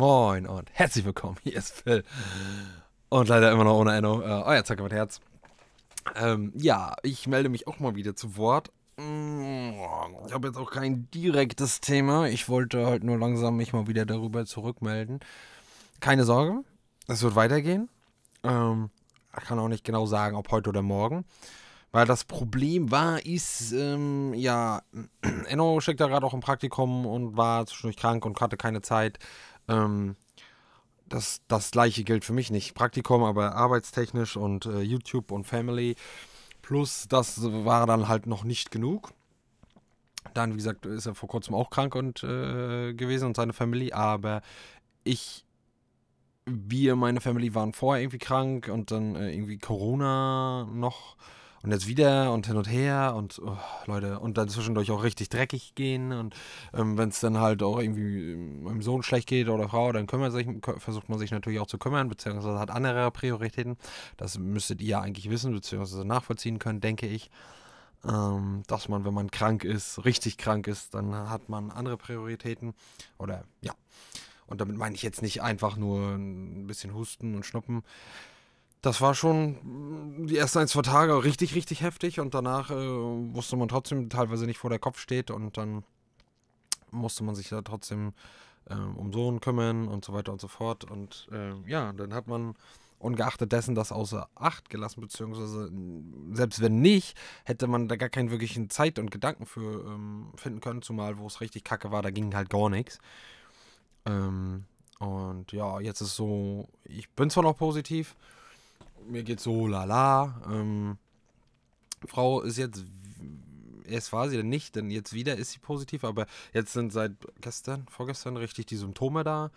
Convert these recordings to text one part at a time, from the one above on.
Moin und herzlich willkommen. Hier ist Phil. Und leider immer noch ohne Enno. Äh, euer Zacker mit Herz. Ähm, ja, ich melde mich auch mal wieder zu Wort. Mm, ich habe jetzt auch kein direktes Thema. Ich wollte halt nur langsam mich mal wieder darüber zurückmelden. Keine Sorge, es wird weitergehen. Ähm, ich kann auch nicht genau sagen, ob heute oder morgen. Weil das Problem war, ist, ähm, ja, Enno steckt da gerade auch im Praktikum und war zwischendurch krank und hatte keine Zeit. Ähm, das, das gleiche gilt für mich nicht. Praktikum, aber arbeitstechnisch und äh, YouTube und Family. Plus, das war dann halt noch nicht genug. Dann, wie gesagt, ist er vor kurzem auch krank und äh, gewesen und seine Family. Aber ich, wir, meine Family waren vorher irgendwie krank und dann äh, irgendwie Corona noch und jetzt wieder und hin und her und oh, Leute, und dann zwischendurch auch richtig dreckig gehen und ähm, wenn es dann halt auch irgendwie ähm, meinem Sohn schlecht geht oder Frau, dann kümmert sich, versucht man sich natürlich auch zu kümmern, beziehungsweise hat andere Prioritäten. Das müsstet ihr ja eigentlich wissen, beziehungsweise nachvollziehen können, denke ich. Ähm, dass man, wenn man krank ist, richtig krank ist, dann hat man andere Prioritäten. Oder ja. Und damit meine ich jetzt nicht einfach nur ein bisschen Husten und Schnuppen, das war schon mm, die ersten ein, zwei Tage richtig, richtig heftig und danach äh, wusste man trotzdem teilweise nicht, wo der Kopf steht und dann musste man sich da trotzdem äh, um Sohn kümmern und so weiter und so fort. Und äh, ja, dann hat man ungeachtet dessen das außer Acht gelassen, beziehungsweise selbst wenn nicht, hätte man da gar keinen wirklichen Zeit und Gedanken für ähm, finden können, zumal wo es richtig kacke war, da ging halt gar nichts. Ähm, und ja, jetzt ist so, ich bin zwar noch positiv, mir geht so lala. Ähm, Frau ist jetzt, erst war sie dann nicht, denn jetzt wieder ist sie positiv, aber jetzt sind seit gestern, vorgestern richtig die Symptome da.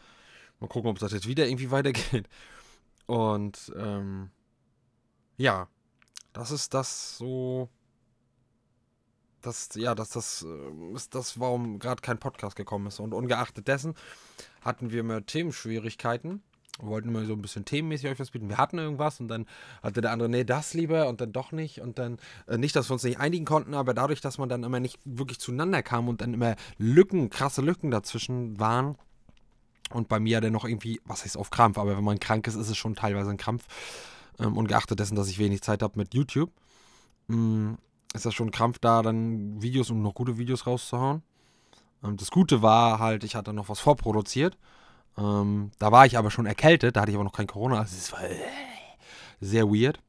Mal gucken, ob das jetzt wieder irgendwie weitergeht. Und ähm, ja, das ist das so. Das, ja, dass das äh, ist das, warum gerade kein Podcast gekommen ist. Und ungeachtet dessen hatten wir mehr Themenschwierigkeiten wollten immer so ein bisschen themenmäßig euch was bieten. Wir hatten irgendwas und dann hatte der andere, nee, das lieber und dann doch nicht und dann äh, nicht, dass wir uns nicht einigen konnten, aber dadurch, dass man dann immer nicht wirklich zueinander kam und dann immer Lücken, krasse Lücken dazwischen waren und bei mir dann noch irgendwie, was heißt auf Krampf, aber wenn man krank ist, ist es schon teilweise ein Krampf ähm, und dessen, dass ich wenig Zeit habe mit YouTube, mh, mm, ist das schon ein Krampf da, dann Videos und noch gute Videos rauszuhauen. Ähm, das Gute war halt, ich hatte noch was vorproduziert ähm, da war ich aber schon erkältet, da hatte ich aber noch kein Corona. Also es war äh, sehr weird.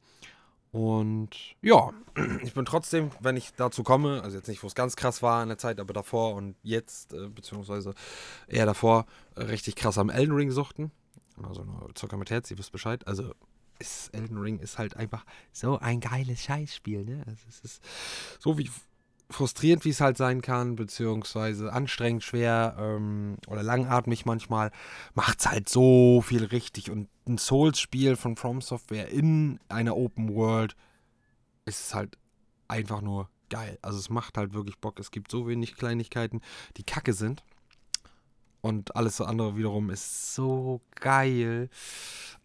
Und ja, ich bin trotzdem, wenn ich dazu komme, also jetzt nicht, wo es ganz krass war in der Zeit, aber davor und jetzt, äh, beziehungsweise eher davor, äh, richtig krass am Elden Ring suchten. Also nur Zucker mit Herz, ihr wisst Bescheid. Also ist, Elden Ring ist halt einfach so ein geiles Scheißspiel, ne? Also es ist so wie frustrierend, wie es halt sein kann, beziehungsweise anstrengend, schwer ähm, oder langatmig manchmal, macht es halt so viel richtig. Und ein Souls-Spiel von From Software in einer Open World ist halt einfach nur geil. Also es macht halt wirklich Bock. Es gibt so wenig Kleinigkeiten, die kacke sind. Und alles andere wiederum ist so geil.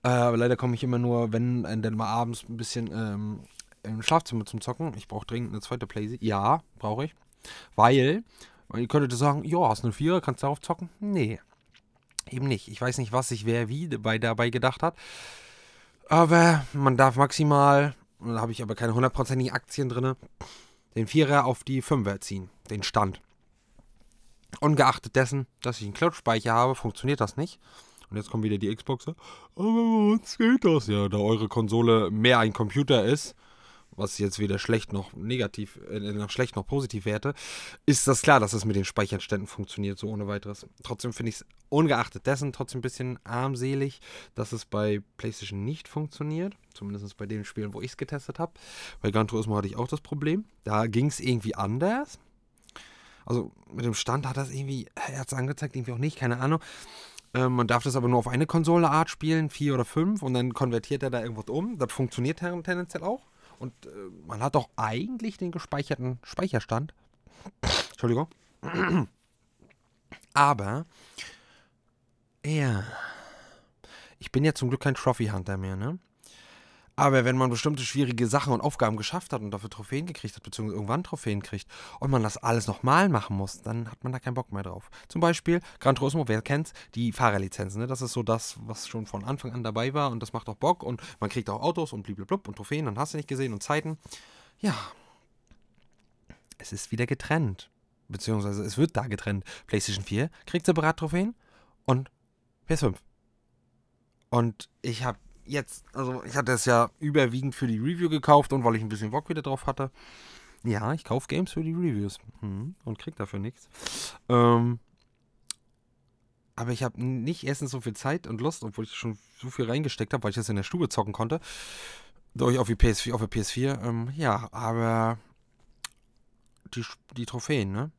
Äh, aber leider komme ich immer nur, wenn dann mal abends ein bisschen ähm, im Schlafzimmer zum Zocken. Ich brauche dringend eine zweite Playsee. Ja, brauche ich. Weil, ihr könntet sagen, ja, hast du eine Vierer, kannst du darauf zocken? Nee. Eben nicht. Ich weiß nicht, was sich wer wie dabei, dabei gedacht hat. Aber man darf maximal, da habe ich aber keine hundertprozentigen Aktien drin, den Vierer auf die Fünfer ziehen. Den Stand. Ungeachtet dessen, dass ich einen Cloud-Speicher habe, funktioniert das nicht. Und jetzt kommt wieder die Xbox. Aber bei uns geht das ja, da eure Konsole mehr ein Computer ist was jetzt weder schlecht noch negativ, äh, noch schlecht noch positiv werte, ist das klar, dass es mit den Speicherständen funktioniert, so ohne weiteres. Trotzdem finde ich es ungeachtet dessen trotzdem ein bisschen armselig, dass es bei PlayStation nicht funktioniert. Zumindest bei den Spielen, wo ich es getestet habe. Bei Gran Turismo hatte ich auch das Problem. Da ging es irgendwie anders. Also mit dem Stand hat das irgendwie, er hat es angezeigt, irgendwie auch nicht, keine Ahnung. Ähm, man darf das aber nur auf eine Konsoleart spielen, vier oder fünf, und dann konvertiert er da irgendwas um. Das funktioniert tendenziell auch. Und äh, man hat auch eigentlich den gespeicherten Speicherstand. Entschuldigung. Aber, ja. Ich bin ja zum Glück kein Trophy-Hunter mehr, ne? Aber wenn man bestimmte schwierige Sachen und Aufgaben geschafft hat und dafür Trophäen gekriegt hat, beziehungsweise irgendwann Trophäen kriegt und man das alles nochmal machen muss, dann hat man da keinen Bock mehr drauf. Zum Beispiel Gran Turismo, wer kennt, die Fahrerlizenzen. Ne? Das ist so das, was schon von Anfang an dabei war und das macht auch Bock und man kriegt auch Autos und blablabla und Trophäen und hast du nicht gesehen und Zeiten. Ja, es ist wieder getrennt. Beziehungsweise es wird da getrennt. PlayStation 4 kriegt separat Trophäen und PS5. Und ich habe jetzt, also ich hatte es ja überwiegend für die Review gekauft und weil ich ein bisschen Bock wieder drauf hatte. Ja, ich kaufe Games für die Reviews hm, und krieg dafür nichts. Ähm, aber ich habe nicht erstens so viel Zeit und Lust, obwohl ich schon so viel reingesteckt habe, weil ich das in der Stube zocken konnte. Durch auf die PS4, auf der PS4. Ähm, ja, aber die, die Trophäen, ne?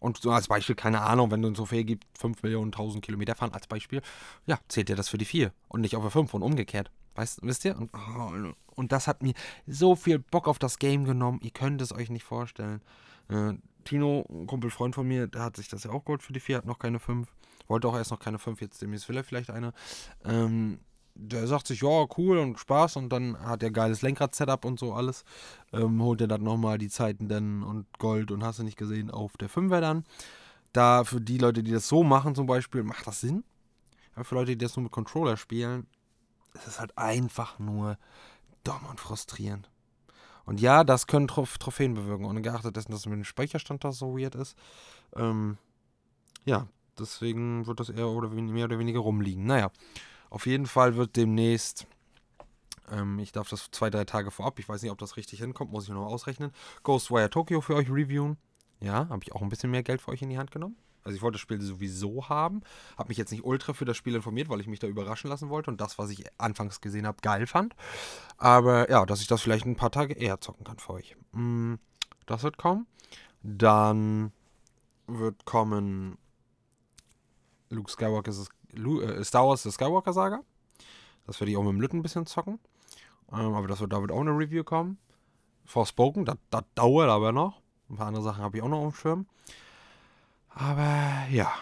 Und so als Beispiel, keine Ahnung, wenn du ein Trophäe gibt, 5 Millionen 1000 Kilometer fahren als Beispiel, ja, zählt dir das für die 4 und nicht auf der 5 und umgekehrt. Weißt, wisst ihr? Und, oh, und das hat mir so viel Bock auf das Game genommen, ihr könnt es euch nicht vorstellen. Äh, Tino, ein Kumpel, Freund von mir, der hat sich das ja auch geholt für die 4, hat noch keine 5. Wollte auch erst noch keine 5, jetzt demnächst will er vielleicht eine. Ähm, der sagt sich, ja, cool und Spaß und dann hat er geiles Lenkrad-Setup und so alles. Ähm, holt er dann nochmal die Zeiten dann und Gold und hast du nicht gesehen auf der 5er dann. Da für die Leute, die das so machen zum Beispiel, macht das Sinn. Aber für Leute, die das nur mit Controller spielen, ist es halt einfach nur dumm und frustrierend. Und ja, das können Trof Trophäen bewirken, ungeachtet dessen, dass mit dem Speicherstand da so weird ist. Ähm, ja, deswegen wird das eher oder mehr oder weniger rumliegen. Naja. Auf jeden Fall wird demnächst, ähm, ich darf das zwei, drei Tage vorab, ich weiß nicht, ob das richtig hinkommt, muss ich noch ausrechnen, Ghostwire Tokyo für euch reviewen. Ja, habe ich auch ein bisschen mehr Geld für euch in die Hand genommen. Also ich wollte das Spiel sowieso haben, habe mich jetzt nicht ultra für das Spiel informiert, weil ich mich da überraschen lassen wollte und das, was ich anfangs gesehen habe, geil fand. Aber ja, dass ich das vielleicht ein paar Tage eher zocken kann für euch. Mm, das wird kommen. Dann wird kommen Luke Skywalker Star Wars The Skywalker Saga. Das werde ich auch mit dem Lütten ein bisschen zocken. Ähm, aber das wird, da wird auch eine Review kommen. Forspoken, das, das dauert aber noch. Ein paar andere Sachen habe ich auch noch auf dem Schirm. Aber ja.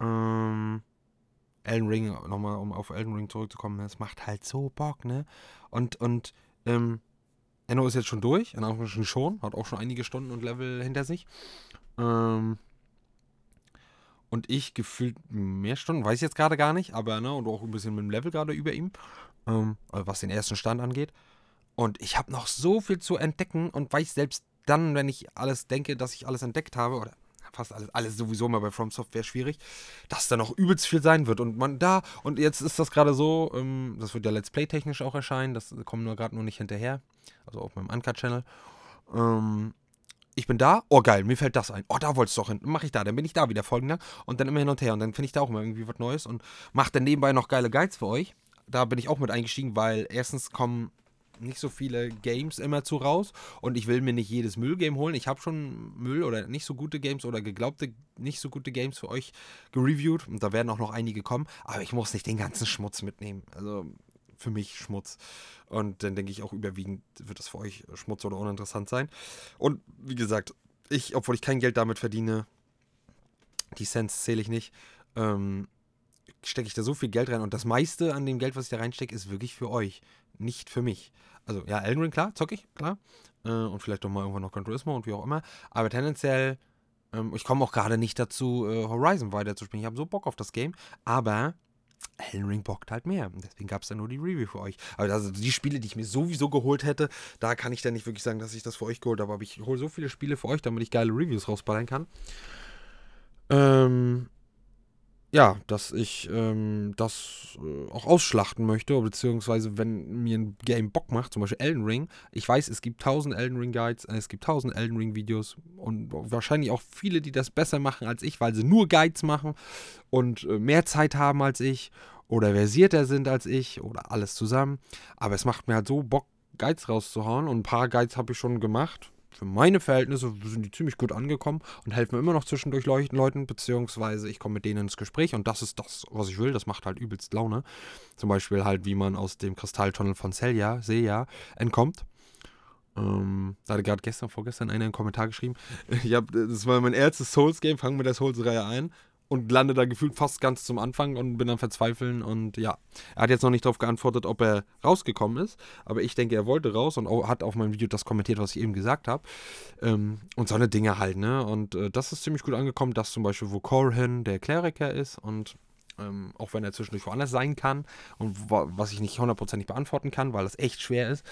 Ähm, Elden Ring, nochmal um auf Elden Ring zurückzukommen, es macht halt so Bock, ne? Und, und, ähm, Enno ist jetzt schon durch, in Anführungsstrichen schon, hat auch schon einige Stunden und Level hinter sich. Ähm, und ich gefühlt mehr Stunden, weiß ich jetzt gerade gar nicht, aber ne, und auch ein bisschen mit dem Level gerade über ihm, ähm, was den ersten Stand angeht. Und ich habe noch so viel zu entdecken und weiß selbst dann, wenn ich alles denke, dass ich alles entdeckt habe, oder fast alles, alles sowieso mal bei From Software schwierig, dass da noch übelst viel sein wird. Und man da, und jetzt ist das gerade so, ähm, das wird ja Let's Play technisch auch erscheinen, das kommt nur gerade nur nicht hinterher, also auf meinem Uncut-Channel. Ähm, ich bin da, oh geil, mir fällt das ein. Oh, da wolltest du doch hin. Mach ich da, dann bin ich da wieder folgender. Und dann immer hin und her. Und dann finde ich da auch immer irgendwie was Neues und mache dann nebenbei noch geile Guides für euch. Da bin ich auch mit eingestiegen, weil erstens kommen nicht so viele Games immer zu raus und ich will mir nicht jedes Müllgame holen. Ich habe schon Müll oder nicht so gute Games oder geglaubte nicht so gute Games für euch gereviewt und da werden auch noch einige kommen, aber ich muss nicht den ganzen Schmutz mitnehmen. Also für mich Schmutz. Und dann denke ich auch überwiegend wird das für euch Schmutz oder uninteressant sein. Und wie gesagt, ich, obwohl ich kein Geld damit verdiene, die Cents zähle ich nicht, ähm, stecke ich da so viel Geld rein. Und das meiste an dem Geld, was ich da reinstecke, ist wirklich für euch, nicht für mich. Also ja, Elden Ring, klar, zocke ich, klar. Äh, und vielleicht doch mal irgendwann noch Gran Turismo und wie auch immer. Aber tendenziell, ähm, ich komme auch gerade nicht dazu, äh, Horizon weiterzuspielen. Ich habe so Bock auf das Game. Aber Elden Ring bockt halt mehr. Deswegen gab es dann nur die Review für euch. Aber also die Spiele, die ich mir sowieso geholt hätte, da kann ich dann nicht wirklich sagen, dass ich das für euch geholt habe. Aber ich hole so viele Spiele für euch, damit ich geile Reviews rausballern kann. Ähm, ja, dass ich ähm, das äh, auch ausschlachten möchte, beziehungsweise wenn mir ein Game Bock macht, zum Beispiel Elden Ring. Ich weiß, es gibt tausend Elden Ring Guides, äh, es gibt tausend Elden Ring Videos und wahrscheinlich auch viele, die das besser machen als ich, weil sie nur Guides machen und äh, mehr Zeit haben als ich oder versierter sind als ich oder alles zusammen. Aber es macht mir halt so Bock, Guides rauszuhauen und ein paar Guides habe ich schon gemacht. Für meine Verhältnisse sind die ziemlich gut angekommen und helfen mir immer noch zwischendurch Leuten, beziehungsweise ich komme mit denen ins Gespräch und das ist das, was ich will. Das macht halt übelst Laune. Zum Beispiel halt, wie man aus dem Kristalltunnel von Selja, Seja, entkommt. Ähm, da hatte gerade gestern, vorgestern einer einen Kommentar geschrieben. Ich hab, das war mein erstes Souls-Game, fangen mit der Souls-Reihe ein und lande da gefühlt fast ganz zum Anfang und bin dann verzweifeln und ja, er hat jetzt noch nicht darauf geantwortet, ob er rausgekommen ist, aber ich denke, er wollte raus und hat auf meinem Video das kommentiert, was ich eben gesagt habe. Ähm, und so eine Dinge halt, ne, und äh, das ist ziemlich gut angekommen, dass zum Beispiel, wo Corhin der Kleriker ist und ähm, auch wenn er zwischendurch woanders sein kann und was ich nicht hundertprozentig beantworten kann, weil das echt schwer ist,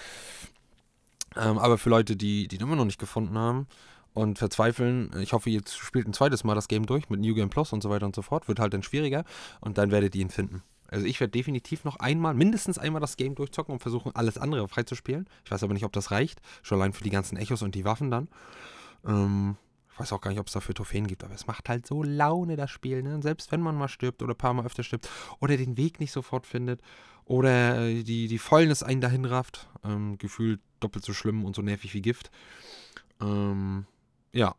ähm, aber für Leute, die, die ihn immer noch nicht gefunden haben, und verzweifeln. Ich hoffe, ihr spielt ein zweites Mal das Game durch mit New Game Plus und so weiter und so fort. Wird halt dann schwieriger und dann werdet ihr ihn finden. Also ich werde definitiv noch einmal, mindestens einmal das Game durchzocken und versuchen, alles andere freizuspielen. Ich weiß aber nicht, ob das reicht. Schon allein für die ganzen Echos und die Waffen dann. Ähm, ich weiß auch gar nicht, ob es dafür Trophäen gibt, aber es macht halt so Laune, das Spiel. Ne? Selbst wenn man mal stirbt oder ein paar Mal öfter stirbt oder den Weg nicht sofort findet oder äh, die, die Fäulnis einen dahin rafft. Ähm, gefühlt doppelt so schlimm und so nervig wie Gift. Ähm, ja.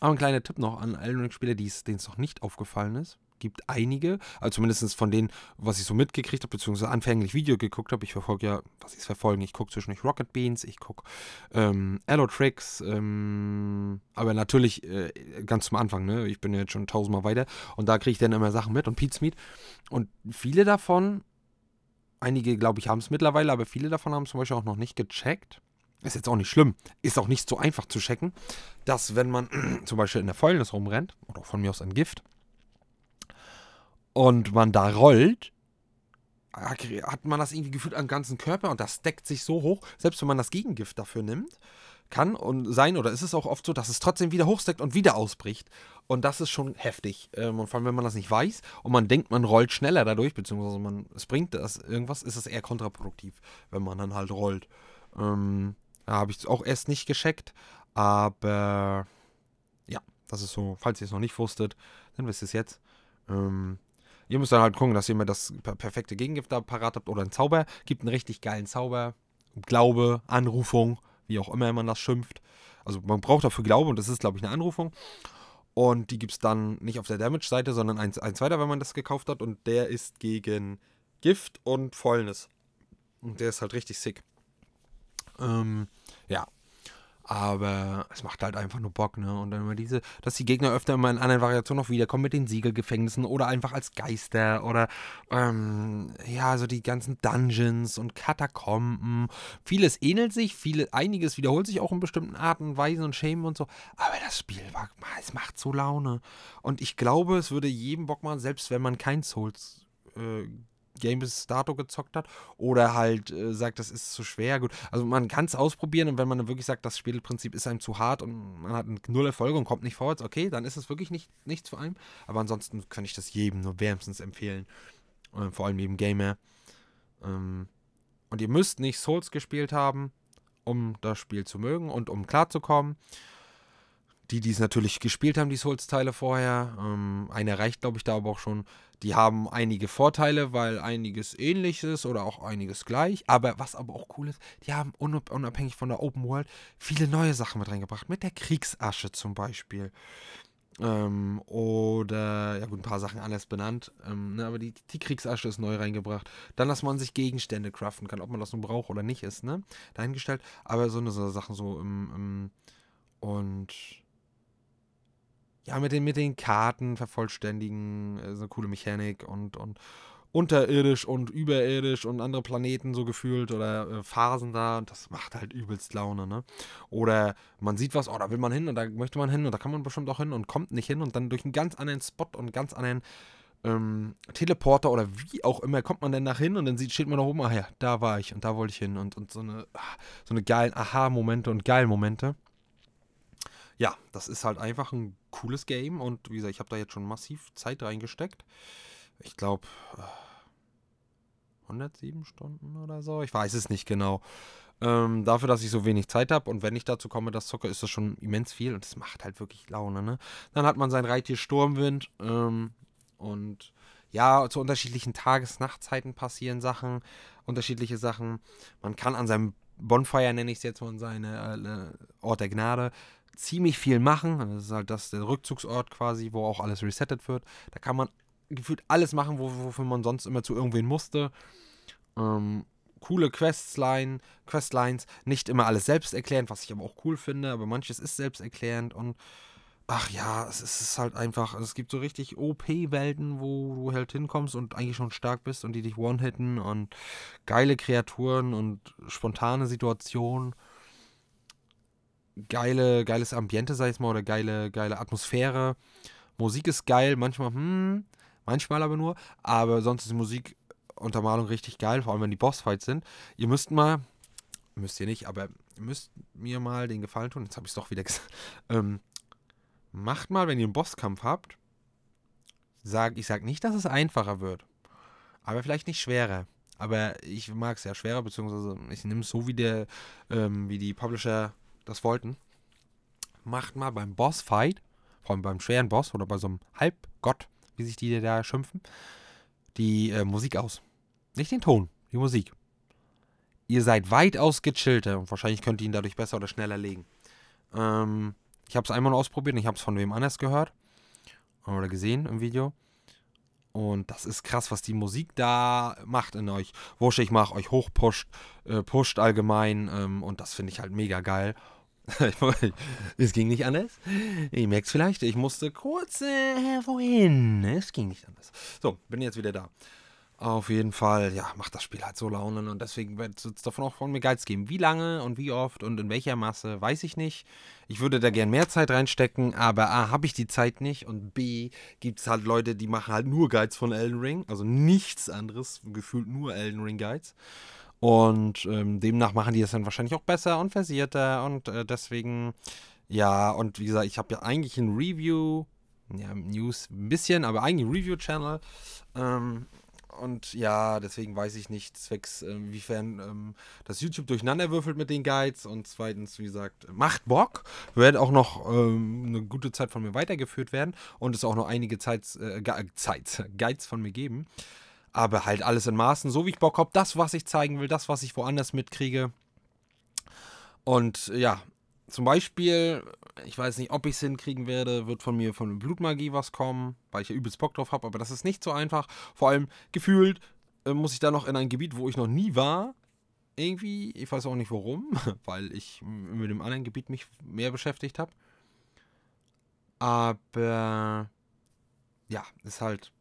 Aber ein kleiner Tipp noch an Elden Ring-Spieler, denen es noch nicht aufgefallen ist. Gibt einige, also zumindest von denen, was ich so mitgekriegt habe, beziehungsweise anfänglich Video geguckt habe. Ich verfolge ja, was ist verfolgen? Ich gucke zwischendurch Rocket Beans, ich gucke ähm, Tricks, ähm, aber natürlich äh, ganz zum Anfang, ne? Ich bin ja jetzt schon tausendmal weiter und da kriege ich dann immer Sachen mit und Pete's Meat. Und viele davon, einige glaube ich haben es mittlerweile, aber viele davon haben zum Beispiel auch noch nicht gecheckt ist jetzt auch nicht schlimm, ist auch nicht so einfach zu checken, dass wenn man zum Beispiel in der Fäulnis rumrennt, oder von mir aus ein Gift, und man da rollt, hat man das irgendwie gefühlt am ganzen Körper und das deckt sich so hoch, selbst wenn man das Gegengift dafür nimmt, kann und sein oder ist es auch oft so, dass es trotzdem wieder hochsteckt und wieder ausbricht. Und das ist schon heftig. Ähm, und vor allem, wenn man das nicht weiß und man denkt, man rollt schneller dadurch, beziehungsweise man, es bringt das irgendwas, ist es eher kontraproduktiv, wenn man dann halt rollt. Ähm, habe ich es auch erst nicht gescheckt. Aber ja, das ist so, falls ihr es noch nicht wusstet, dann wisst ihr es jetzt. Ähm, ihr müsst dann halt gucken, dass ihr mir das perfekte Gegengift da parat habt oder einen Zauber. Gibt einen richtig geilen Zauber. Glaube, Anrufung, wie auch immer man das schimpft. Also man braucht dafür Glaube und das ist, glaube ich, eine Anrufung. Und die gibt es dann nicht auf der Damage-Seite, sondern ein, ein zweiter, wenn man das gekauft hat. Und der ist gegen Gift und Fäulnis. Und der ist halt richtig sick. Ähm, ja. Aber es macht halt einfach nur Bock, ne? Und dann immer diese, dass die Gegner öfter immer in anderen Variationen noch wiederkommen mit den Siegelgefängnissen oder einfach als Geister oder ähm, ja, so die ganzen Dungeons und Katakomben. Vieles ähnelt sich, viele, einiges wiederholt sich auch in bestimmten Arten und Weisen und Schemen und so. Aber das Spiel war, es macht so Laune. Und ich glaube, es würde jedem Bock machen, selbst wenn man kein Souls äh, Game bis dato gezockt hat oder halt äh, sagt, das ist zu schwer. Gut, also man kann es ausprobieren und wenn man dann wirklich sagt, das Spielprinzip ist einem zu hart und man hat null Erfolge und kommt nicht vorwärts, okay, dann ist es wirklich nicht, nichts für einen. Aber ansonsten kann ich das jedem nur wärmstens empfehlen. Äh, vor allem jedem Gamer. Ähm, und ihr müsst nicht Souls gespielt haben, um das Spiel zu mögen und um klarzukommen. Die, die es natürlich gespielt haben, die Souls-Teile vorher, ähm, einer reicht, glaube ich, da aber auch schon. Die haben einige Vorteile, weil einiges ähnlich ist oder auch einiges gleich. Aber was aber auch cool ist, die haben unabhängig von der Open World viele neue Sachen mit reingebracht. Mit der Kriegsasche zum Beispiel. Ähm, oder, ja gut, ein paar Sachen anders benannt. Ähm, ne, aber die, die Kriegsasche ist neu reingebracht. Dann, dass man sich Gegenstände craften kann, ob man das nun braucht oder nicht, ist, ne? Dahingestellt. Aber so eine so Sachen so im, im und ja, mit den, mit den Karten vervollständigen, äh, so eine coole Mechanik und, und unterirdisch und überirdisch und andere Planeten so gefühlt oder äh, Phasen da und das macht halt übelst Laune, ne? Oder man sieht was, oh, da will man hin und da möchte man hin und da kann man bestimmt auch hin und kommt nicht hin und dann durch einen ganz anderen Spot und ganz anderen ähm, Teleporter oder wie auch immer kommt man dann nach hin und dann sieht, steht man da oben, ah ja, da war ich und da wollte ich hin und, und so eine, ah, so eine geilen Aha-Momente und geilen Momente ja, das ist halt einfach ein cooles Game und wie gesagt, ich habe da jetzt schon massiv Zeit reingesteckt. Ich glaube 107 Stunden oder so, ich weiß es nicht genau. Ähm, dafür, dass ich so wenig Zeit habe und wenn ich dazu komme, das zocke, ist das schon immens viel und es macht halt wirklich Laune. Ne? Dann hat man sein Reittier Sturmwind ähm, und ja, zu unterschiedlichen Tages-Nachtzeiten passieren Sachen, unterschiedliche Sachen. Man kann an seinem Bonfire nenne ich es jetzt mal, seine äh, Ort der Gnade, ziemlich viel machen. Das ist halt das, der Rückzugsort quasi, wo auch alles resettet wird. Da kann man gefühlt alles machen, wofür man sonst immer zu irgendwen musste. Ähm, coole Questline, Questlines, nicht immer alles selbsterklärend, was ich aber auch cool finde, aber manches ist selbsterklärend und ach ja, es ist halt einfach, es gibt so richtig OP-Welten, wo du halt hinkommst und eigentlich schon stark bist und die dich one-hitten und geile Kreaturen und spontane Situationen. Geile, geiles Ambiente, sag ich mal, oder geile, geile Atmosphäre. Musik ist geil, manchmal, hm, manchmal aber nur, aber sonst ist Musik Untermalung richtig geil, vor allem wenn die Bossfights sind. Ihr müsst mal, müsst ihr nicht, aber ihr müsst mir mal den Gefallen tun, jetzt habe ich es doch wieder gesagt. Ähm, macht mal, wenn ihr einen Bosskampf habt, sag, ich sage nicht, dass es einfacher wird, aber vielleicht nicht schwerer. Aber ich mag es ja schwerer, beziehungsweise ich nehme es so, wie, der, ähm, wie die Publisher das wollten. Macht mal beim Bossfight, vor allem beim schweren Boss oder bei so einem Halbgott, wie sich die da schimpfen, die äh, Musik aus. Nicht den Ton, die Musik. Ihr seid weitaus gechillter und wahrscheinlich könnt ihr ihn dadurch besser oder schneller legen. Ähm, ich habe es einmal ausprobiert und ich habe es von wem anders gehört oder gesehen im Video. Und das ist krass, was die Musik da macht in euch. Wurscht, ich mache euch hochpusht, äh, pusht allgemein. Ähm, und das finde ich halt mega geil. es ging nicht anders. Ihr merkt es vielleicht, ich musste kurz äh, wohin. Es ging nicht anders. So, bin jetzt wieder da. Auf jeden Fall, ja, macht das Spiel halt so Launen und deswegen wird es davon auch von mir Geiz geben. Wie lange und wie oft und in welcher Masse, weiß ich nicht. Ich würde da gern mehr Zeit reinstecken, aber A, habe ich die Zeit nicht und B, gibt es halt Leute, die machen halt nur Guides von Elden Ring, also nichts anderes, gefühlt nur Elden Ring Guides. Und ähm, demnach machen die es dann wahrscheinlich auch besser und versierter. Und äh, deswegen, ja, und wie gesagt, ich habe ja eigentlich ein Review, ja, News ein bisschen, aber eigentlich ein Review-Channel. Ähm, und ja, deswegen weiß ich nicht, zwecks, äh, inwiefern ähm, das YouTube durcheinander würfelt mit den Guides. Und zweitens, wie gesagt, macht Bock. Wird auch noch ähm, eine gute Zeit von mir weitergeführt werden. Und es auch noch einige Zeit, äh, Guides von mir geben. Aber halt alles in Maßen, so wie ich Bock habe, das, was ich zeigen will, das, was ich woanders mitkriege. Und ja, zum Beispiel, ich weiß nicht, ob ich es hinkriegen werde, wird von mir von Blutmagie was kommen, weil ich ja übelst Bock drauf habe, aber das ist nicht so einfach. Vor allem gefühlt äh, muss ich da noch in ein Gebiet, wo ich noch nie war. Irgendwie, ich weiß auch nicht warum, weil ich mit dem anderen Gebiet mich mehr beschäftigt habe. Aber ja, ist halt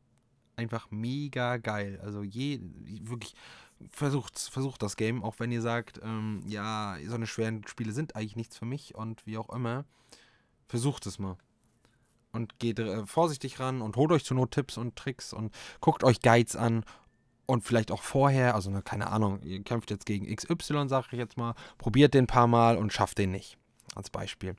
einfach mega geil. Also je, wirklich, versucht, versucht das Game, auch wenn ihr sagt, ähm, ja, so eine schweren Spiele sind eigentlich nichts für mich und wie auch immer. Versucht es mal. Und geht äh, vorsichtig ran und holt euch zu Not Tipps und Tricks und guckt euch Guides an und vielleicht auch vorher, also ne, keine Ahnung, ihr kämpft jetzt gegen XY, sag ich jetzt mal, probiert den ein paar Mal und schafft den nicht. Als Beispiel.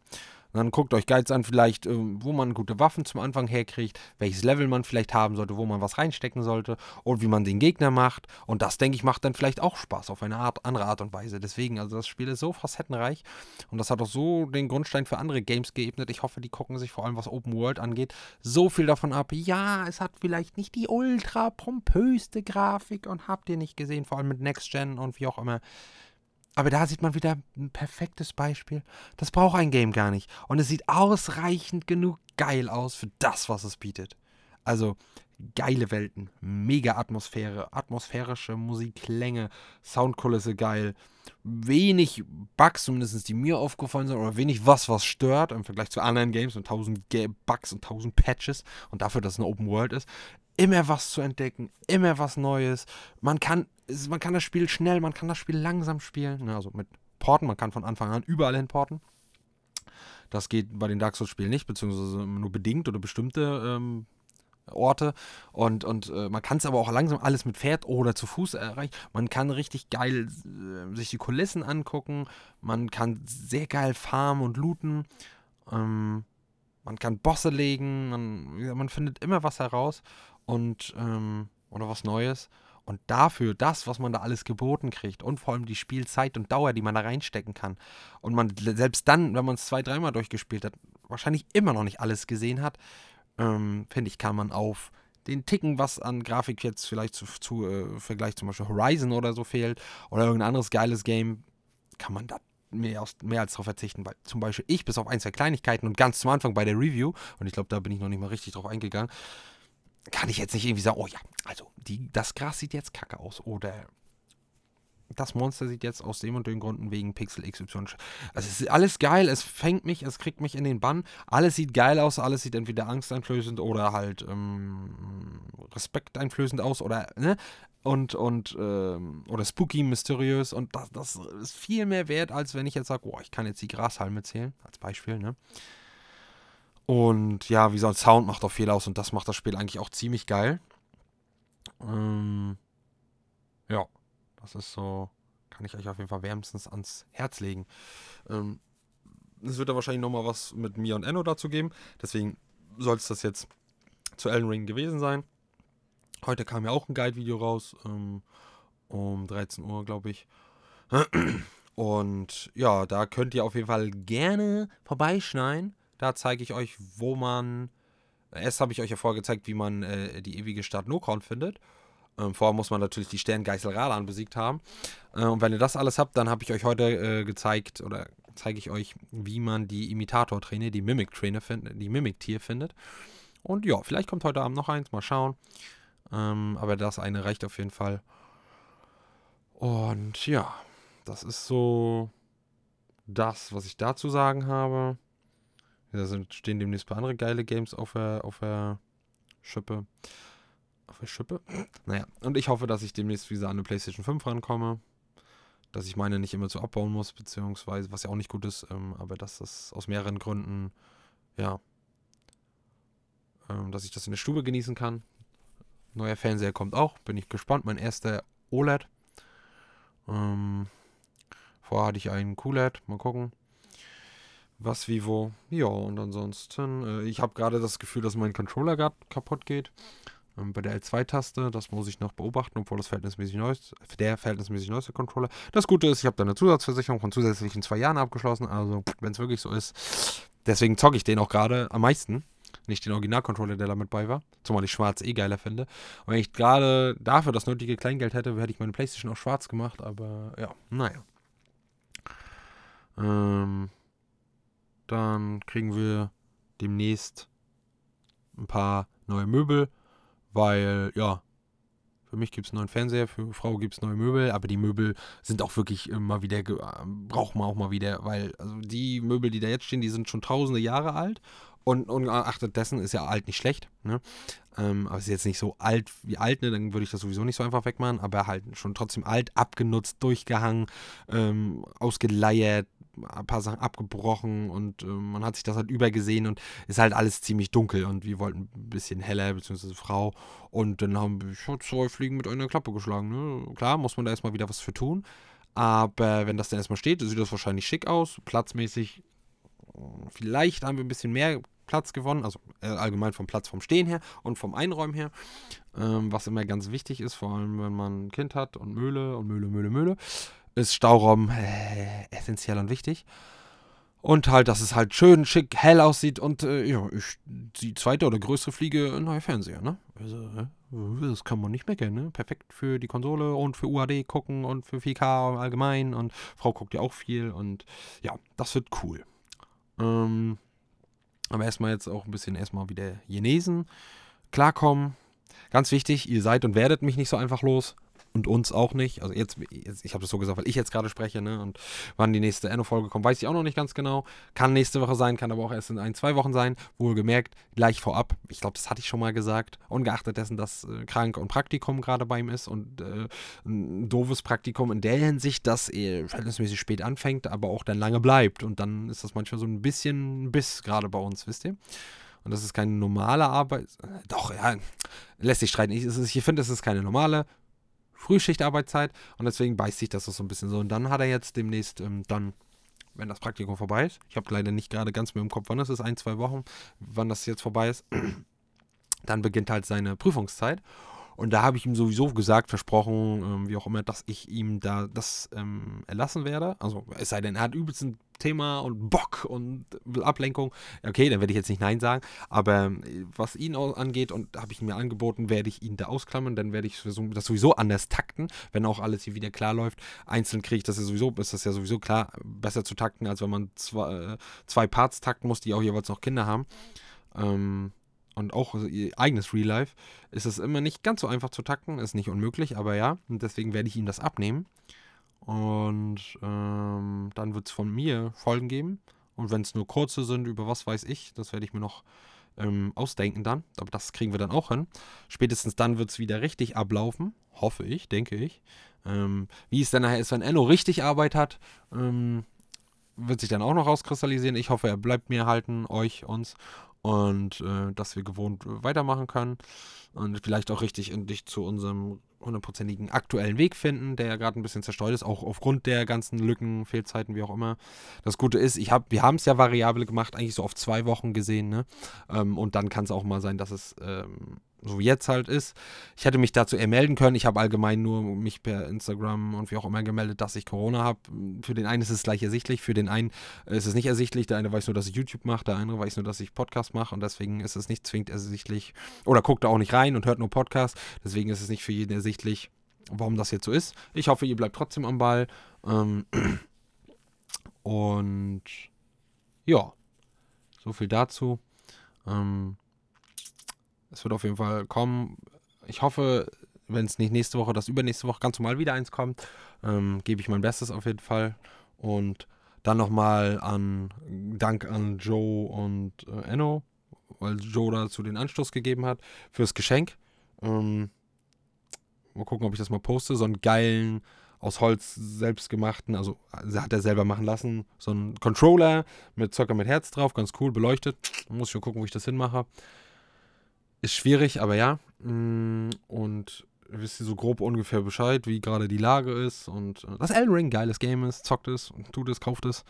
Und dann guckt euch Guides an, vielleicht, äh, wo man gute Waffen zum Anfang herkriegt, welches Level man vielleicht haben sollte, wo man was reinstecken sollte und wie man den Gegner macht. Und das, denke ich, macht dann vielleicht auch Spaß auf eine Art, andere Art und Weise. Deswegen, also das Spiel ist so facettenreich und das hat auch so den Grundstein für andere Games geebnet. Ich hoffe, die gucken sich vor allem, was Open World angeht, so viel davon ab. Ja, es hat vielleicht nicht die ultra pompöste Grafik und habt ihr nicht gesehen, vor allem mit Next Gen und wie auch immer. Aber da sieht man wieder ein perfektes Beispiel. Das braucht ein Game gar nicht. Und es sieht ausreichend genug geil aus für das, was es bietet. Also geile Welten, mega Atmosphäre, atmosphärische Musiklänge, Soundkulisse geil, wenig Bugs, zumindest die mir aufgefallen sind, oder wenig was, was stört im Vergleich zu anderen Games und tausend Bugs und tausend Patches und dafür, dass es eine Open World ist immer was zu entdecken, immer was Neues. Man kann, man kann das Spiel schnell, man kann das Spiel langsam spielen. Ne, also mit Porten, man kann von Anfang an überall hin porten. Das geht bei den Dark Souls-Spielen nicht, beziehungsweise nur bedingt oder bestimmte ähm, Orte. Und, und äh, man kann es aber auch langsam alles mit Pferd oder zu Fuß erreichen. Man kann richtig geil äh, sich die Kulissen angucken. Man kann sehr geil farmen und looten. Ähm, man kann Bosse legen. Man, man findet immer was heraus und ähm, oder was Neues. Und dafür, das, was man da alles geboten kriegt und vor allem die Spielzeit und Dauer, die man da reinstecken kann. Und man selbst dann, wenn man es zwei, dreimal durchgespielt hat, wahrscheinlich immer noch nicht alles gesehen hat, ähm, finde ich, kann man auf den Ticken, was an Grafik jetzt vielleicht zu, zu äh, Vergleich zum Beispiel Horizon oder so fehlt oder irgendein anderes geiles Game, kann man da mehr, mehr als darauf verzichten, weil zum Beispiel ich bis auf ein, zwei Kleinigkeiten und ganz zum Anfang bei der Review, und ich glaube, da bin ich noch nicht mal richtig drauf eingegangen, kann ich jetzt nicht irgendwie sagen, oh ja, also die, das Gras sieht jetzt kacke aus oder das Monster sieht jetzt aus dem und den Gründen wegen Pixel XY. Also es ist alles geil, es fängt mich, es kriegt mich in den Bann. Alles sieht geil aus, alles sieht entweder angsteinflößend oder halt ähm, respekteinflößend aus oder, ne? Und, und, ähm, oder spooky, mysteriös und das, das ist viel mehr wert, als wenn ich jetzt sage, boah, ich kann jetzt die Grashalme zählen, als Beispiel, ne? Und ja, wie gesagt, Sound macht auch viel aus und das macht das Spiel eigentlich auch ziemlich geil. Ähm, ja. Das ist so, kann ich euch auf jeden Fall wärmstens ans Herz legen. Ähm, es wird da wahrscheinlich nochmal was mit mir und Enno dazu geben. Deswegen soll es das jetzt zu Elden Ring gewesen sein. Heute kam ja auch ein Guide-Video raus. Ähm, um 13 Uhr, glaube ich. Und ja, da könnt ihr auf jeden Fall gerne vorbeischneiden. Da zeige ich euch, wo man. Erst habe ich euch ja vorher gezeigt, wie man äh, die ewige Stadt Nokron findet. Ähm, vorher muss man natürlich die Sterngeißel Radan besiegt haben. Äh, und wenn ihr das alles habt, dann habe ich euch heute äh, gezeigt oder zeige ich euch, wie man die Imitator-Träne, die Mimic-Träne, die Mimic-Tier findet. Und ja, vielleicht kommt heute Abend noch eins, mal schauen. Ähm, aber das eine reicht auf jeden Fall. Und ja, das ist so das, was ich dazu sagen habe. Da stehen demnächst ein paar andere geile Games auf der, auf der Schippe. Auf der Schippe? Naja, und ich hoffe, dass ich demnächst wieder an eine PlayStation 5 rankomme. Dass ich meine nicht immer zu abbauen muss, beziehungsweise, was ja auch nicht gut ist, ähm, aber dass das aus mehreren Gründen, ja, ähm, dass ich das in der Stube genießen kann. Neuer Fernseher kommt auch, bin ich gespannt. Mein erster OLED. Ähm, vorher hatte ich einen QLED, mal gucken. Was, wie, wo. Ja, und ansonsten, äh, ich habe gerade das Gefühl, dass mein Controller gerade kaputt geht. Ähm, bei der L2-Taste, das muss ich noch beobachten, obwohl das verhältnismäßig neu ist, der verhältnismäßig neueste Controller. Das Gute ist, ich habe da eine Zusatzversicherung von zusätzlichen zwei Jahren abgeschlossen, also wenn es wirklich so ist. Deswegen zocke ich den auch gerade am meisten. Nicht den Original-Controller, der da mit bei war. Zumal ich schwarz eh geiler finde. Und wenn ich gerade dafür das nötige Kleingeld hätte, hätte ich meine Playstation auch schwarz gemacht, aber ja, naja. Ähm, dann kriegen wir demnächst ein paar neue Möbel weil, ja, für mich gibt es einen neuen Fernseher, für Frau gibt es neue Möbel, aber die Möbel sind auch wirklich immer wieder, braucht man auch mal wieder, weil also die Möbel, die da jetzt stehen, die sind schon tausende Jahre alt und ungeachtet dessen ist ja alt nicht schlecht, ne? Ähm, aber es ist jetzt nicht so alt wie alt, ne? Dann würde ich das sowieso nicht so einfach wegmachen, aber halt schon trotzdem alt, abgenutzt, durchgehangen, ähm, ausgeleiert, ein paar Sachen abgebrochen und äh, man hat sich das halt übergesehen und ist halt alles ziemlich dunkel und wir wollten ein bisschen heller, beziehungsweise Frau. Und dann haben wir zwei Fliegen mit einer Klappe geschlagen. Ne? Klar, muss man da erstmal wieder was für tun. Aber wenn das dann erstmal steht, sieht das wahrscheinlich schick aus. Platzmäßig, vielleicht haben wir ein bisschen mehr Platz gewonnen, also äh, allgemein vom Platz vom Stehen her und vom Einräumen her, ähm, was immer ganz wichtig ist, vor allem wenn man ein Kind hat und Mühle und Mühle, Mühle, Mühle ist Stauraum äh, essentiell und wichtig. Und halt, dass es halt schön, schick, hell aussieht und äh, ja, ich, die zweite oder größere Fliege ein neuer Fernseher, ne? Also, äh, das kann man nicht meckern, ne? Perfekt für die Konsole und für UAD gucken und für 4K allgemein und Frau guckt ja auch viel und ja, das wird cool. Ähm, aber erstmal jetzt auch ein bisschen erstmal wieder Genesen, klarkommen. Ganz wichtig, ihr seid und werdet mich nicht so einfach los und uns auch nicht. Also jetzt, jetzt ich habe das so gesagt, weil ich jetzt gerade spreche, ne? Und wann die nächste Enno-Folge kommt, weiß ich auch noch nicht ganz genau. Kann nächste Woche sein, kann aber auch erst in ein, zwei Wochen sein. Wohlgemerkt, gleich vorab. Ich glaube, das hatte ich schon mal gesagt. Ungeachtet dessen, dass äh, krank und Praktikum gerade bei ihm ist und äh, ein doofes Praktikum in der Hinsicht, dass er verhältnismäßig spät anfängt, aber auch dann lange bleibt. Und dann ist das manchmal so ein bisschen Biss gerade bei uns, wisst ihr? Und das ist keine normale Arbeit. Doch, ja, lässt sich streiten. Ich, ich finde, es ist keine normale Frühschichtarbeitszeit und deswegen beißt sich das so ein bisschen so. Und dann hat er jetzt demnächst ähm, dann, wenn das Praktikum vorbei ist, ich habe leider nicht gerade ganz mehr im Kopf, wann das ist, ein, zwei Wochen, wann das jetzt vorbei ist, dann beginnt halt seine Prüfungszeit. Und da habe ich ihm sowieso gesagt, versprochen, ähm, wie auch immer, dass ich ihm da das ähm, erlassen werde. Also es sei denn, er hat übelst ein Thema und Bock und Ablenkung. Okay, dann werde ich jetzt nicht Nein sagen. Aber äh, was ihn angeht, und habe ich mir angeboten, werde ich ihn da ausklammern. Dann werde ich das sowieso anders takten, wenn auch alles hier wieder klar läuft. Einzeln kriege ich das ja sowieso, ist das ja sowieso klar, besser zu takten, als wenn man zwei, äh, zwei Parts takten muss, die auch jeweils noch Kinder haben. Ähm, und auch ihr eigenes Real Life, ist es immer nicht ganz so einfach zu takten, ist nicht unmöglich, aber ja, und deswegen werde ich ihm das abnehmen. Und ähm, dann wird es von mir Folgen geben. Und wenn es nur kurze sind, über was weiß ich, das werde ich mir noch ähm, ausdenken dann. Aber das kriegen wir dann auch hin. Spätestens dann wird es wieder richtig ablaufen. Hoffe ich, denke ich. Ähm, wie es dann nachher ist, wenn Enno richtig Arbeit hat, ähm, wird sich dann auch noch rauskristallisieren. Ich hoffe, er bleibt mir halten, euch, uns und äh, dass wir gewohnt weitermachen können und vielleicht auch richtig endlich zu unserem hundertprozentigen aktuellen Weg finden, der ja gerade ein bisschen zerstreut ist, auch aufgrund der ganzen Lücken, Fehlzeiten, wie auch immer. Das Gute ist, ich hab, wir haben es ja variabel gemacht, eigentlich so auf zwei Wochen gesehen, ne? Ähm, und dann kann es auch mal sein, dass es ähm, so wie jetzt halt ist. Ich hätte mich dazu eher melden können. Ich habe allgemein nur mich per Instagram und wie auch immer gemeldet, dass ich Corona habe. Für den einen ist es gleich ersichtlich, für den einen ist es nicht ersichtlich. Der eine weiß nur, dass ich YouTube mache, der andere weiß nur, dass ich Podcast mache und deswegen ist es nicht zwingend ersichtlich. Oder guckt da auch nicht rein und hört nur Podcast. Deswegen ist es nicht für jeden ersichtlich, warum das jetzt so ist. Ich hoffe, ihr bleibt trotzdem am Ball. Ähm und ja, so viel dazu. Ähm es wird auf jeden Fall kommen. Ich hoffe, wenn es nicht nächste Woche, dass übernächste Woche ganz normal wieder eins kommt, ähm, gebe ich mein Bestes auf jeden Fall. Und dann nochmal an Dank an Joe und äh, Enno, weil Joe dazu den Anstoß gegeben hat, fürs Geschenk. Ähm, mal gucken, ob ich das mal poste. So einen geilen, aus Holz selbstgemachten, also hat er selber machen lassen, so einen Controller mit Zocker mit Herz drauf, ganz cool, beleuchtet. Muss ich schon gucken, wo ich das hinmache. Ist schwierig, aber ja. Mm, und wisst ihr so grob ungefähr Bescheid, wie gerade die Lage ist und äh, dass Elden Ring geiles Game ist, zockt es, tut es, kauft es.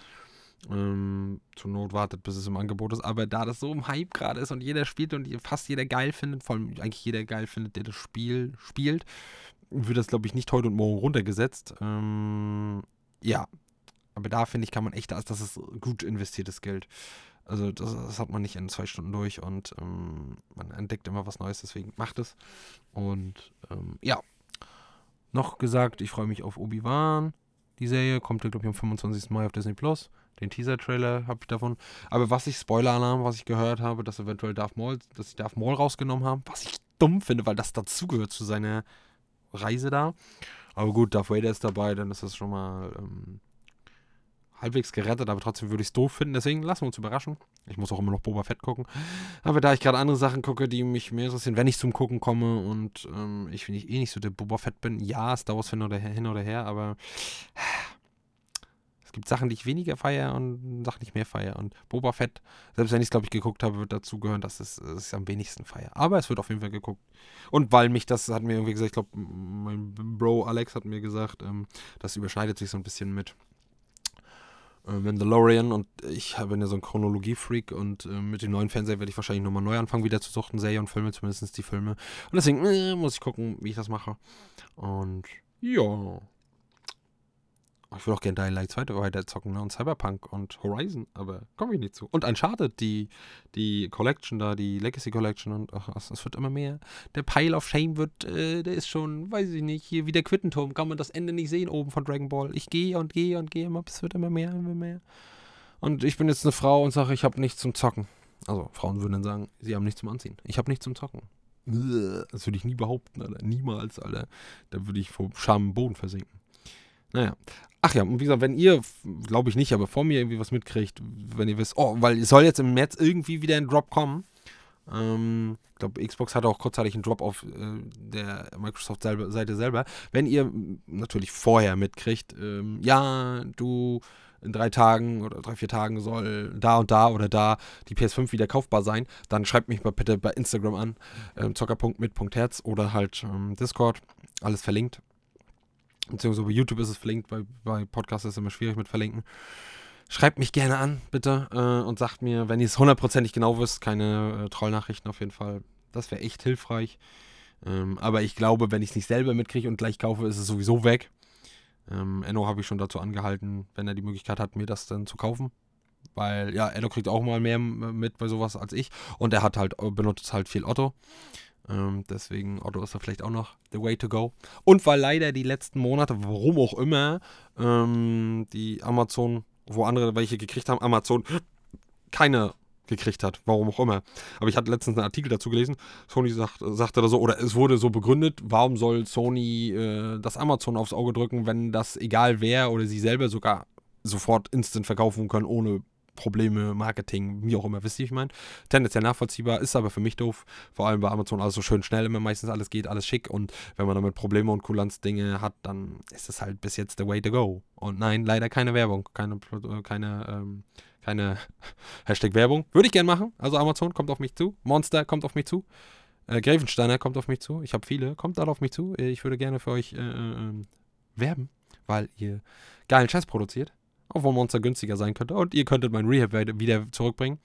Ähm, zur Not wartet, bis es im Angebot ist. Aber da das so im Hype gerade ist und jeder spielt und fast jeder geil findet, vor allem eigentlich jeder geil findet, der das Spiel spielt, wird das, glaube ich, nicht heute und morgen runtergesetzt. Ähm, ja. Aber da finde ich, kann man echt, das ist gut investiertes Geld. Also das, das, hat man nicht in zwei Stunden durch und ähm, man entdeckt immer was Neues, deswegen macht es. Und ähm, ja, noch gesagt, ich freue mich auf Obi-Wan. Die Serie kommt, glaube ich, am 25. Mai auf Disney Plus. Den Teaser-Trailer habe ich davon. Aber was ich, Spoiler-Alarm, was ich gehört habe, dass eventuell Darth Maul, dass sie Darth Maul rausgenommen haben, was ich dumm finde, weil das dazugehört zu seiner Reise da. Aber gut, Darth Vader ist dabei, dann ist das schon mal ähm, halbwegs gerettet, aber trotzdem würde ich es doof finden. Deswegen lassen wir uns überraschen. Ich muss auch immer noch Boba Fett gucken. Aber da ich gerade andere Sachen gucke, die mich mehr interessieren, wenn ich zum Gucken komme und ähm, ich, wenn ich eh nicht so der Boba Fett bin, ja, Star Wars hin oder her, hin oder her aber es gibt Sachen, die ich weniger feiere und Sachen, die ich mehr feiere. Und Boba Fett, selbst wenn ich es, glaube ich, geguckt habe, wird dazu gehören, dass es, es am wenigsten feiere. Aber es wird auf jeden Fall geguckt. Und weil mich das, hat mir irgendwie gesagt, ich glaube, mein Bro Alex hat mir gesagt, ähm, das überschneidet sich so ein bisschen mit Mandalorian und ich bin ja so ein Chronologie-Freak und äh, mit dem neuen Fernseher werde ich wahrscheinlich nochmal neu anfangen, wieder zu suchten, Serien und Filme, zumindest die Filme. Und deswegen äh, muss ich gucken, wie ich das mache. Und ja, ich würde auch gerne Dying Light 2 weiter zocken ne? und Cyberpunk und Horizon, aber kommen wir nicht zu. Und Uncharted, die, die Collection da, die Legacy Collection und ach, es wird immer mehr. Der Pile of Shame wird, äh, der ist schon, weiß ich nicht, hier wie der Quittenturm, kann man das Ende nicht sehen oben von Dragon Ball. Ich gehe und gehe und gehe immer, es wird immer mehr, immer mehr. Und ich bin jetzt eine Frau und sage, ich habe nichts zum Zocken. Also Frauen würden dann sagen, sie haben nichts zum Anziehen. Ich habe nichts zum Zocken. Das würde ich nie behaupten, Alter. Niemals, Alter. Da würde ich vor Scham im Boden versinken. Naja. Ach ja, und wie gesagt, wenn ihr, glaube ich nicht, aber vor mir irgendwie was mitkriegt, wenn ihr wisst, oh, weil es soll jetzt im März irgendwie wieder ein Drop kommen. Ähm, ich glaube, Xbox hatte auch kurzzeitig einen Drop auf äh, der Microsoft-Seite selber. Wenn ihr natürlich vorher mitkriegt, ähm, ja, du in drei Tagen oder drei, vier Tagen soll da und da oder da die PS5 wieder kaufbar sein, dann schreibt mich mal bitte bei Instagram an, ähm, zocker.mit.herz oder halt ähm, Discord, alles verlinkt. Beziehungsweise bei YouTube ist es verlinkt, bei, bei Podcasts ist es immer schwierig mit verlinken. Schreibt mich gerne an, bitte, äh, und sagt mir, wenn ihr es hundertprozentig genau wisst, keine äh, Trollnachrichten auf jeden Fall. Das wäre echt hilfreich. Ähm, aber ich glaube, wenn ich es nicht selber mitkriege und gleich kaufe, ist es sowieso weg. Ähm, Enno habe ich schon dazu angehalten, wenn er die Möglichkeit hat, mir das dann zu kaufen. Weil, ja, Enno kriegt auch mal mehr mit bei sowas als ich. Und er hat halt, benutzt halt viel Otto. Ähm, deswegen, Otto ist da vielleicht auch noch the way to go. Und weil leider die letzten Monate, warum auch immer, ähm, die Amazon, wo andere welche gekriegt haben, Amazon keine gekriegt hat, warum auch immer. Aber ich hatte letztens einen Artikel dazu gelesen, Sony sagt, sagte da so, oder es wurde so begründet, warum soll Sony äh, das Amazon aufs Auge drücken, wenn das egal wer oder sie selber sogar sofort instant verkaufen können, ohne Probleme, Marketing, wie auch immer, wisst ihr, ich meine? Tendenziell nachvollziehbar, ist aber für mich doof. Vor allem bei Amazon alles so schön schnell, immer meistens alles geht, alles schick und wenn man damit Probleme und Kulanzdinge hat, dann ist das halt bis jetzt the way to go. Und nein, leider keine Werbung, keine, keine, ähm, keine Hashtag Werbung. Würde ich gern machen. Also Amazon kommt auf mich zu, Monster kommt auf mich zu. Äh, Grevensteiner kommt auf mich zu. Ich habe viele. Kommt da auf mich zu. Ich würde gerne für euch äh, äh, werben, weil ihr geilen Scheiß produziert obwohl Monster günstiger sein könnte. Und ihr könntet meinen Rehab wieder zurückbringen.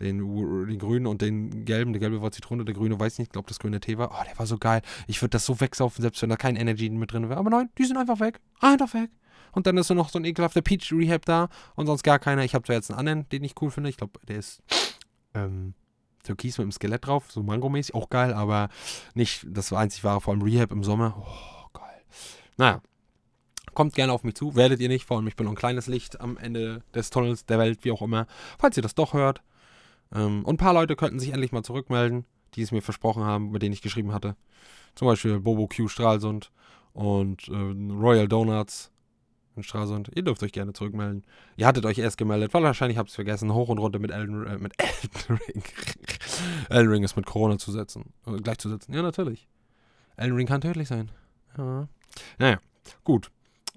Den, den grünen und den gelben. Der gelbe war Zitrone, der grüne weiß nicht. Ich glaube, das grüne Tee war. Oh, der war so geil. Ich würde das so wegsaufen, selbst wenn da kein Energy mit drin wäre. Aber nein, die sind einfach weg. Einfach weg. Und dann ist nur noch so ein ekelhafter Peach Rehab da und sonst gar keiner. Ich habe zwar jetzt einen anderen, den ich cool finde. Ich glaube, der ist ähm, Türkis mit dem Skelett drauf, so Mango-mäßig. Auch geil, aber nicht das einzig wahre, vor allem Rehab im Sommer. Oh, geil. Naja, Kommt gerne auf mich zu, werdet ihr nicht, vor allem ich bin noch ein kleines Licht am Ende des Tunnels der Welt, wie auch immer. Falls ihr das doch hört. Ähm, und ein paar Leute könnten sich endlich mal zurückmelden, die es mir versprochen haben, mit denen ich geschrieben hatte. Zum Beispiel Bobo Q Stralsund und äh, Royal Donuts in Stralsund. Ihr dürft euch gerne zurückmelden. Ihr hattet euch erst gemeldet, weil wahrscheinlich habt ihr es vergessen, hoch und runter mit Elden, äh, mit Elden Ring. Elden Ring ist mit Corona zu setzen. Äh, gleichzusetzen. Ja, natürlich. Elden Ring kann tödlich sein. Ja. Naja, gut.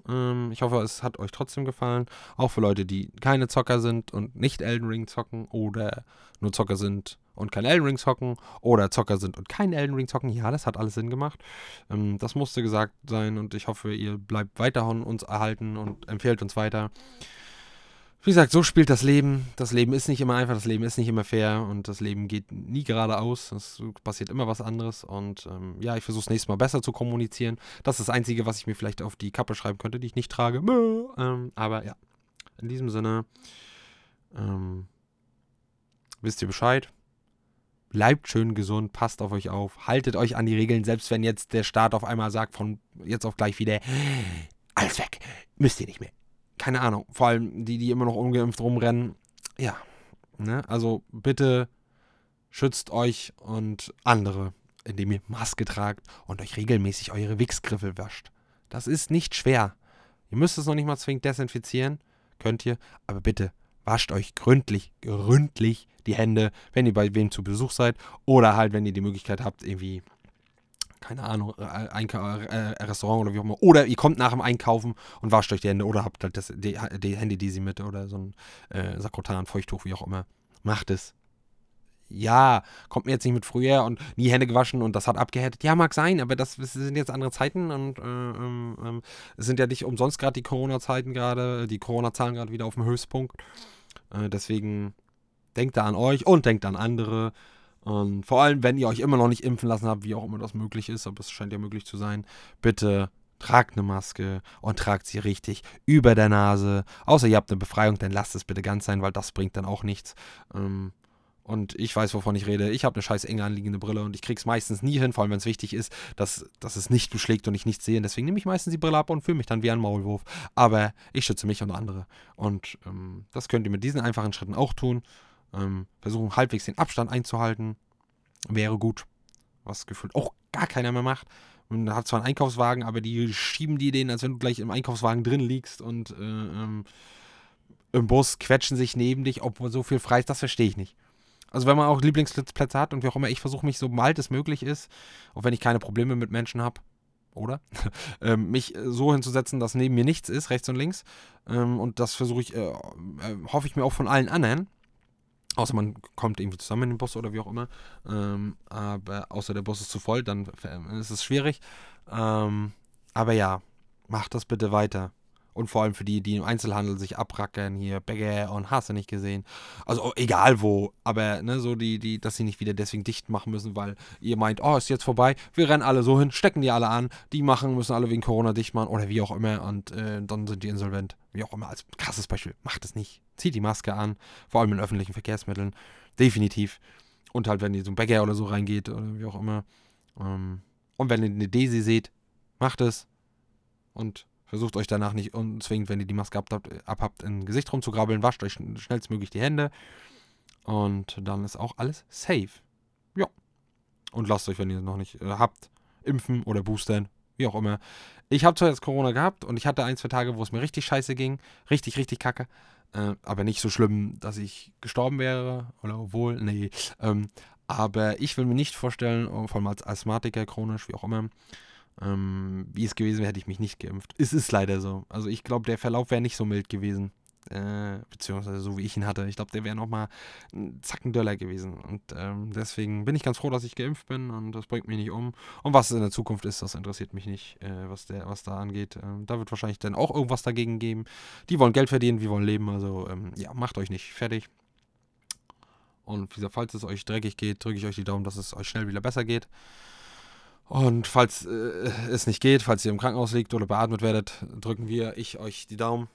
Ähm, ich hoffe, es hat euch trotzdem gefallen. Auch für Leute, die keine Zocker sind und nicht Elden Ring zocken oder nur Zocker sind und kein Elden Ring zocken oder Zocker sind und kein Elden Ring zocken. Ja, das hat alles Sinn gemacht. Ähm, das musste gesagt sein und ich hoffe, ihr bleibt weiterhin uns erhalten und empfehlt uns weiter. Wie gesagt, so spielt das Leben. Das Leben ist nicht immer einfach, das Leben ist nicht immer fair und das Leben geht nie geradeaus. Es passiert immer was anderes und ähm, ja, ich versuche es nächstes Mal besser zu kommunizieren. Das ist das Einzige, was ich mir vielleicht auf die Kappe schreiben könnte, die ich nicht trage. Ähm, aber ja, in diesem Sinne, ähm, wisst ihr Bescheid. Bleibt schön gesund, passt auf euch auf, haltet euch an die Regeln, selbst wenn jetzt der Staat auf einmal sagt, von jetzt auf gleich wieder, alles weg, müsst ihr nicht mehr keine Ahnung, vor allem die, die immer noch ungeimpft rumrennen. Ja, ne? Also bitte schützt euch und andere, indem ihr Maske tragt und euch regelmäßig eure Wichsgriffel wascht. Das ist nicht schwer. Ihr müsst es noch nicht mal zwingend desinfizieren, könnt ihr, aber bitte wascht euch gründlich, gründlich die Hände, wenn ihr bei wem zu Besuch seid oder halt, wenn ihr die Möglichkeit habt, irgendwie keine Ahnung, äh, Einka äh, Restaurant oder wie auch immer. Oder ihr kommt nach dem Einkaufen und wascht euch die Hände oder habt halt das, die, die Hände, die sie mit oder so ein äh, Sakrotan, Feuchttuch, wie auch immer. Macht es. Ja, kommt mir jetzt nicht mit früher und nie Hände gewaschen und das hat abgehärtet. Ja, mag sein, aber das, das sind jetzt andere Zeiten und äh, ähm, ähm es sind ja nicht umsonst gerade die Corona-Zeiten gerade, die Corona-Zahlen gerade wieder auf dem Höchstpunkt. Äh, deswegen denkt da an euch und denkt an andere. Und vor allem, wenn ihr euch immer noch nicht impfen lassen habt, wie auch immer das möglich ist, aber es scheint ja möglich zu sein, bitte tragt eine Maske und tragt sie richtig über der Nase. Außer ihr habt eine Befreiung, dann lasst es bitte ganz sein, weil das bringt dann auch nichts. Ähm, und ich weiß, wovon ich rede. Ich habe eine scheiß eng anliegende Brille und ich krieg's meistens nie hin, vor allem wenn es wichtig ist, dass, dass es nicht beschlägt und ich nichts sehe. Deswegen nehme ich meistens die Brille ab und fühle mich dann wie ein Maulwurf. Aber ich schütze mich und andere. Und ähm, das könnt ihr mit diesen einfachen Schritten auch tun. Ähm, versuchen halbwegs den Abstand einzuhalten. Wäre gut. Was gefühlt auch gar keiner mehr macht. Man hat zwar einen Einkaufswagen, aber die schieben die den, als wenn du gleich im Einkaufswagen drin liegst und äh, ähm, im Bus quetschen sich neben dich, obwohl so viel frei ist, das verstehe ich nicht. Also wenn man auch Lieblingsplätze hat und wie auch immer, ich versuche mich so bald es möglich ist, auch wenn ich keine Probleme mit Menschen habe, oder? ähm, mich so hinzusetzen, dass neben mir nichts ist, rechts und links. Ähm, und das versuche ich, äh, äh, hoffe ich mir auch von allen anderen. Außer man kommt irgendwie zusammen in den Bus oder wie auch immer. Ähm, aber außer der Bus ist zu voll, dann ist es schwierig. Ähm, aber ja, macht das bitte weiter. Und vor allem für die, die im Einzelhandel sich abrackern, hier Bäcker und hast du nicht gesehen. Also egal wo, aber ne, so die, die, dass sie nicht wieder deswegen dicht machen müssen, weil ihr meint, oh, ist jetzt vorbei, wir rennen alle so hin, stecken die alle an, die machen, müssen alle wegen Corona dicht machen oder wie auch immer und äh, dann sind die insolvent. Wie auch immer, als krasses Beispiel, macht es nicht. Zieht die Maske an, vor allem in öffentlichen Verkehrsmitteln. Definitiv. Und halt, wenn ihr so ein Bäcker oder so reingeht oder wie auch immer. Ähm, und wenn ihr eine Desi seht, macht es. Und Versucht euch danach nicht unzwingend, wenn ihr die Maske abhabt, abhabt in Gesicht rumzugrabbeln. Wascht euch schnellstmöglich die Hände. Und dann ist auch alles safe. Ja. Und lasst euch, wenn ihr es noch nicht äh, habt, impfen oder boostern. Wie auch immer. Ich habe zwar jetzt Corona gehabt und ich hatte ein, zwei Tage, wo es mir richtig scheiße ging. Richtig, richtig kacke. Äh, aber nicht so schlimm, dass ich gestorben wäre. Oder obwohl, nee. Ähm, aber ich will mir nicht vorstellen, vor allem als Asthmatiker, chronisch, wie auch immer, ähm, wie es gewesen wäre, hätte ich mich nicht geimpft. Es ist leider so. Also ich glaube, der Verlauf wäre nicht so mild gewesen. Äh, beziehungsweise so wie ich ihn hatte. Ich glaube, der wäre nochmal ein Zacken Döller gewesen. Und ähm, deswegen bin ich ganz froh, dass ich geimpft bin und das bringt mich nicht um. Und was es in der Zukunft ist, das interessiert mich nicht, äh, was, der, was da angeht. Ähm, da wird wahrscheinlich dann auch irgendwas dagegen geben. Die wollen Geld verdienen, wir wollen leben. Also ähm, ja, macht euch nicht fertig. Und wie gesagt, falls es euch dreckig geht, drücke ich euch die Daumen, dass es euch schnell wieder besser geht. Und falls äh, es nicht geht, falls ihr im Krankenhaus liegt oder beatmet werdet, drücken wir, ich euch die Daumen.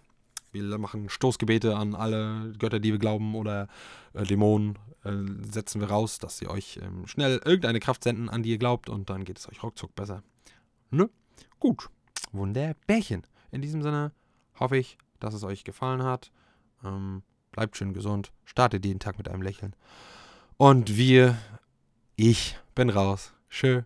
Wir machen Stoßgebete an alle Götter, die wir glauben oder äh, Dämonen. Äh, setzen wir raus, dass sie euch ähm, schnell irgendeine Kraft senden, an die ihr glaubt und dann geht es euch ruckzuck besser. Ne? Gut. Wunderbärchen. In diesem Sinne hoffe ich, dass es euch gefallen hat. Ähm, bleibt schön gesund. Startet jeden Tag mit einem Lächeln. Und wir, ich bin raus. Schön.